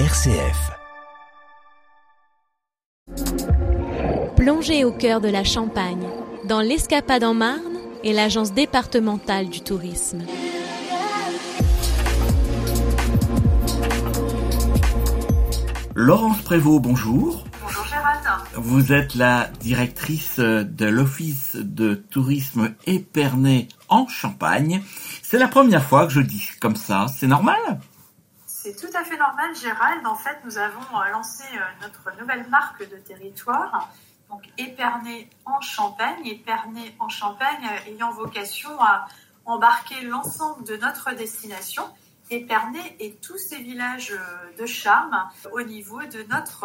RCF. Plongez au cœur de la Champagne, dans l'Escapade en Marne et l'Agence départementale du tourisme. Laurence Prévost, bonjour. Bonjour Gérald. Vous êtes la directrice de l'Office de tourisme Épernay en Champagne. C'est la première fois que je dis comme ça, c'est normal? C'est tout à fait normal Gérald. En fait, nous avons euh, lancé euh, notre nouvelle marque de territoire, donc Épernay en Champagne, Épernay en Champagne euh, ayant vocation à embarquer l'ensemble de notre destination Épernay et tous ces villages de charme au niveau de notre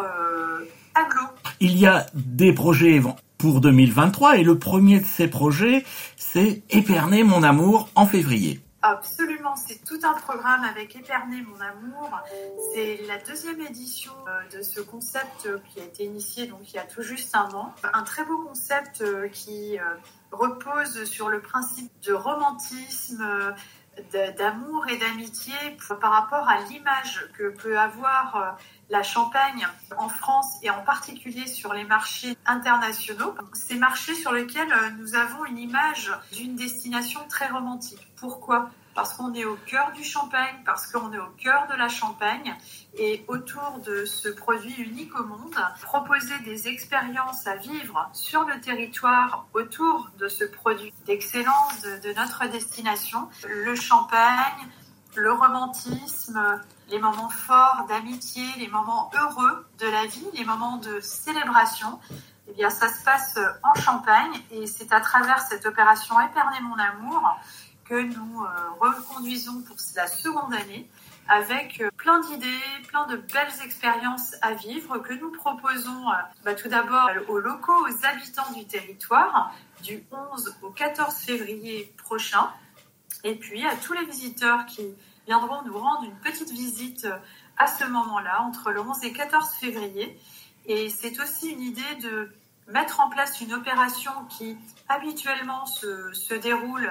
aglo. Il y a des projets pour 2023 et le premier de ces projets, c'est Épernay mon amour en février. Absolument, c'est tout un programme avec Épernay mon amour. C'est la deuxième édition euh, de ce concept qui a été initié donc il y a tout juste un an. Un très beau concept qui repose sur le principe de romantisme, d'amour et d'amitié par rapport à l'image que peut avoir euh, la Champagne en France et en particulier sur les marchés internationaux. Ces marchés sur lesquels euh, nous avons une image d'une destination très romantique. Pourquoi? Parce qu'on est au cœur du champagne, parce qu'on est au cœur de la Champagne et autour de ce produit unique au monde, proposer des expériences à vivre sur le territoire autour de ce produit d'excellence de, notre destination, le champagne, le romantisme, les moments forts d'amitié, les moments heureux de la vie, les moments de célébration. Eh bien, ça se passe en Champagne et c'est à travers cette opération Éperner mon amour que nous euh, reconduisons pour la seconde année avec euh, plein d'idées, plein de belles expériences à vivre que nous proposons euh, bah, tout d'abord aux locaux, aux habitants du territoire du 11 au 14 février prochain et puis à tous les visiteurs qui viendront nous rendre une petite visite à ce moment-là entre le 11 et 14 février. Et c'est aussi une idée de mettre en place une opération qui habituellement se, se déroule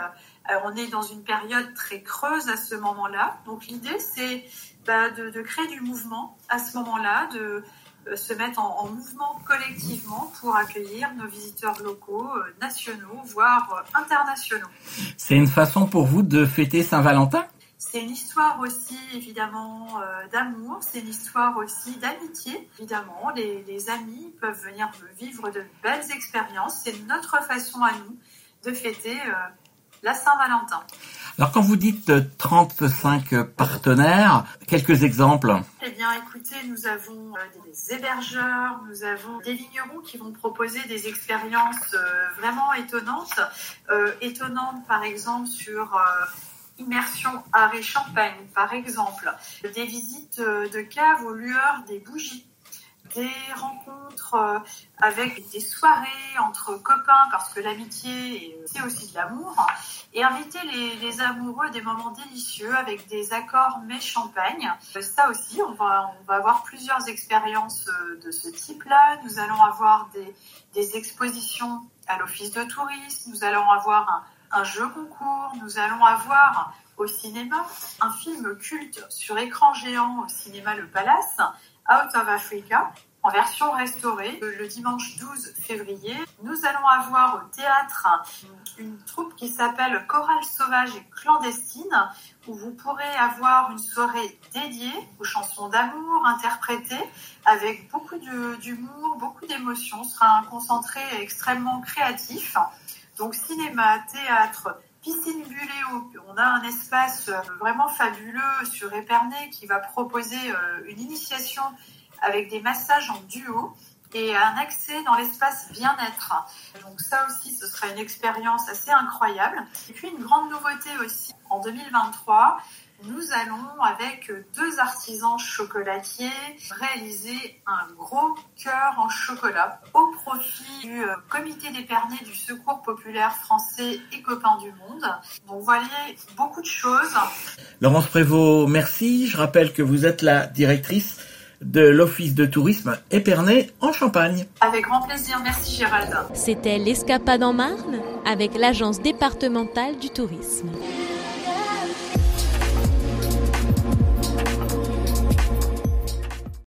euh, on est dans une période très creuse à ce moment-là. Donc l'idée, c'est bah, de, créer du mouvement à ce moment-là, de euh, se mettre en, mouvement collectivement pour accueillir nos visiteurs locaux, euh, nationaux, voire internationaux. C'est une façon pour vous de fêter Saint-Valentin? C'est une histoire aussi évidemment d'amour, c'est une histoire aussi d'amitié. Évidemment, les, amis peuvent venir vivre de belles expériences. C'est notre façon à nous de fêter la Saint-Valentin. Alors quand vous dites 35 partenaires, quelques exemples Eh bien écoutez, nous avons euh, des hébergeurs, nous avons des vignerons qui vont proposer des expériences euh, vraiment étonnantes. Euh, étonnantes par exemple sur immersion art et champagne par exemple. Des visites de caves aux lueurs des bougies des rencontres euh, avec des soirées entre copains parce que l'amitié c'est aussi de l'amour et inviter les, amoureux à des moments délicieux avec des accords mais champagne. Ça aussi, on va, on va avoir plusieurs expériences euh, de ce type-là. Nous allons avoir des, des expositions à l'office de tourisme, nous allons avoir un, un jeu concours, nous allons avoir au cinéma un film culte sur écran géant au cinéma Le Palace Out of Africa, en version restaurée, le dimanche 12 février. Nous allons avoir au théâtre une troupe qui s'appelle Chorale sauvage et clandestine, où vous pourrez avoir une soirée dédiée aux chansons d'amour interprétées avec beaucoup d'humour, beaucoup d'émotions. Ce sera un concentré extrêmement créatif. Donc cinéma, théâtre, Piscine Buléo, on a un espace vraiment fabuleux sur Épernay qui va proposer euh, une initiation avec des massages en duo et un accès dans l'espace bien-être. Donc ça aussi, ce sera une expérience assez incroyable. Et puis une grande nouveauté aussi en 2023, nous allons, avec deux artisans chocolatiers, réaliser un gros cœur en chocolat au profit du euh, comité d'épernay du Secours populaire français et copains du monde. Donc voilà, beaucoup de choses. Laurence Prévost, merci. Je rappelle que vous êtes la directrice de l'Office de tourisme Épernay en Champagne. Avec grand plaisir, merci Gérald. C'était l'Escapade en Marne avec l'Agence départementale du tourisme.